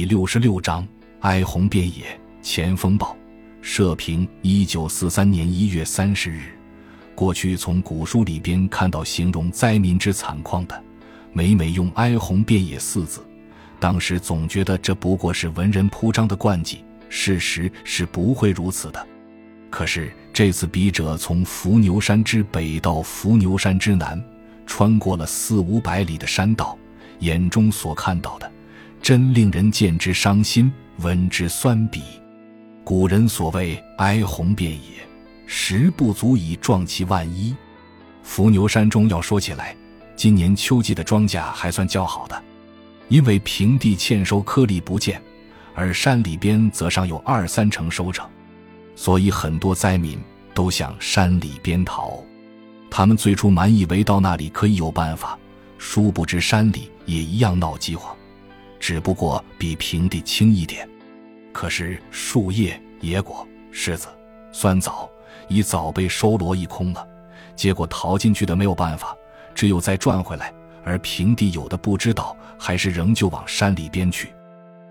第六十六章哀鸿遍野。前锋报，社评：一九四三年一月三十日。过去从古书里边看到形容灾民之惨况的，每每用“哀鸿遍野”四字。当时总觉得这不过是文人铺张的惯技，事实是不会如此的。可是这次笔者从伏牛山之北到伏牛山之南，穿过了四五百里的山道，眼中所看到的，真令人见之伤心，闻之酸鼻。古人所谓“哀鸿遍野”。实不足以壮其万一。伏牛山中要说起来，今年秋季的庄稼还算较好的，因为平地欠收颗粒不见，而山里边则尚有二三成收成，所以很多灾民都向山里边逃。他们最初满以为到那里可以有办法，殊不知山里也一样闹饥荒，只不过比平地轻一点。可是树叶、野果、柿子、酸枣。已早被收罗一空了，结果逃进去的没有办法，只有再转回来。而平地有的不知道，还是仍旧往山里边去。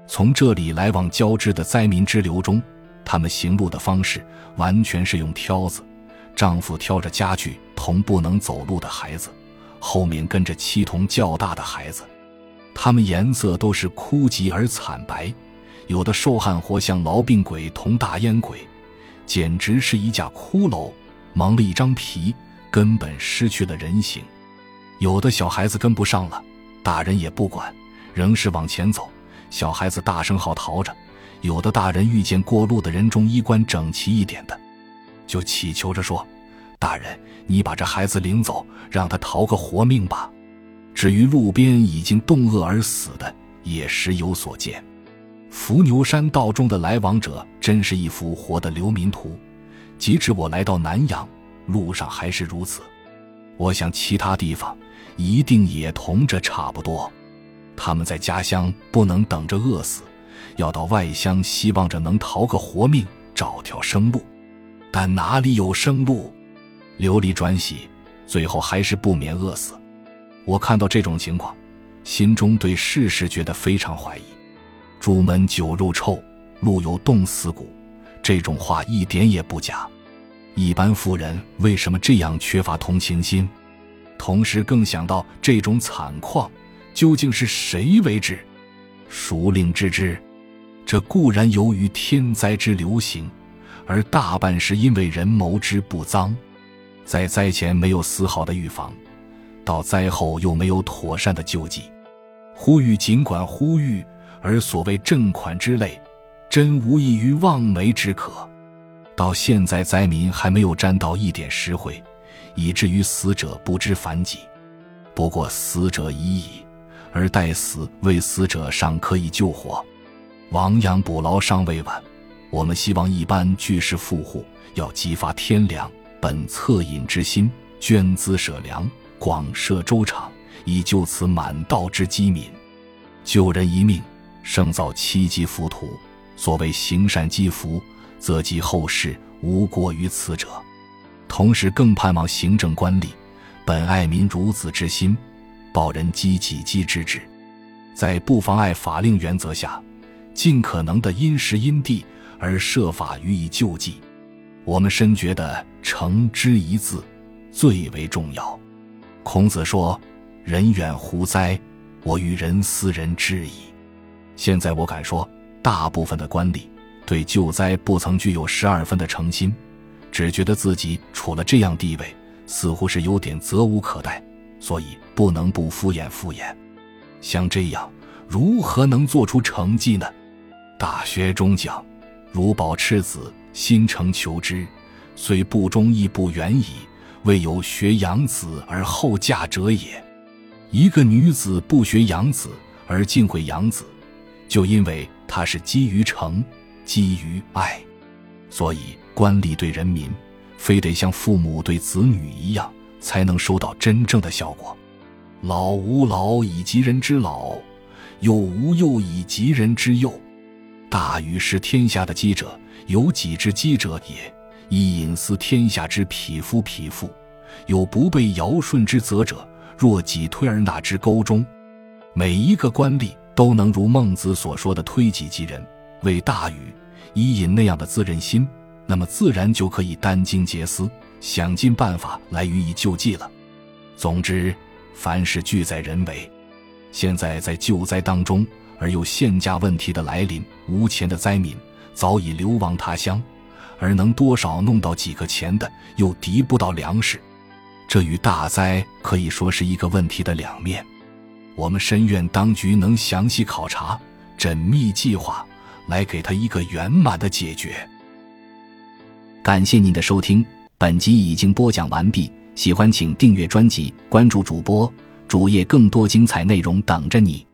从这里来往交织的灾民之流中，他们行路的方式完全是用挑子，丈夫挑着家具同不能走路的孩子，后面跟着七同较大的孩子。他们颜色都是枯极而惨白，有的瘦汉活像痨病鬼同大烟鬼。简直是一架骷髅，蒙了一张皮，根本失去了人形。有的小孩子跟不上了，大人也不管，仍是往前走。小孩子大声号逃着，有的大人遇见过路的人中衣冠整齐一点的，就祈求着说：“大人，你把这孩子领走，让他逃个活命吧。”至于路边已经冻饿而死的，也时有所见。伏牛山道中的来往者，真是一幅活的流民图。即使我来到南阳，路上还是如此。我想其他地方一定也同这差不多。他们在家乡不能等着饿死，要到外乡希望着能逃个活命，找条生路。但哪里有生路？流离转徙，最后还是不免饿死。我看到这种情况，心中对世事觉得非常怀疑。朱门酒肉臭，路有冻死骨，这种话一点也不假。一般妇人为什么这样缺乏同情心？同时更想到这种惨况究竟是谁为之？孰令知之？这固然由于天灾之流行，而大半是因为人谋之不臧，在灾前没有丝毫的预防，到灾后又没有妥善的救济。呼吁尽管呼吁。而所谓赈款之类，真无异于望梅止渴。到现在，灾民还没有沾到一点实惠，以至于死者不知凡几。不过死者已矣，而待死为死者尚可以救活，亡羊补牢尚未晚。我们希望一般巨士富户要激发天良本恻隐之心，捐资舍粮，广设粥厂，以救此满道之饥民，救人一命。胜造七级浮屠，所谓行善积福，则及后世无过于此者。同时，更盼望行政官吏本爱民如子之心，报人积己积之志，在不妨碍法令原则下，尽可能的因时因地而设法予以救济。我们深觉得“诚”之一字最为重要。孔子说：“人远乎哉？我与人斯人知矣。”现在我敢说，大部分的官吏对救灾不曾具有十二分的诚心，只觉得自己处了这样地位，似乎是有点责无可待，所以不能不敷衍敷衍。像这样，如何能做出成绩呢？大学中讲：“如保赤子，心诚求之，虽不忠亦不远矣。未有学养子而后嫁者也。”一个女子不学养子而尽会养子。就因为她是基于诚，基于爱，所以官吏对人民，非得像父母对子女一样，才能收到真正的效果。老吾老以及人之老，幼吾幼以及人之幼。大禹是天下的积者，有己之积者也；以隐私天下之匹夫匹妇，有不被尧舜之责者。若己推而纳之沟中，每一个官吏。都能如孟子所说的推己及人，为大禹、伊尹那样的自任心，那么自然就可以殚精竭思，想尽办法来予以救济了。总之，凡事俱在人为。现在在救灾当中，而又限价问题的来临，无钱的灾民早已流亡他乡，而能多少弄到几个钱的，又敌不到粮食。这与大灾可以说是一个问题的两面。我们深愿当局能详细考察、缜密计划，来给他一个圆满的解决。感谢您的收听，本集已经播讲完毕。喜欢请订阅专辑，关注主播主页，更多精彩内容等着你。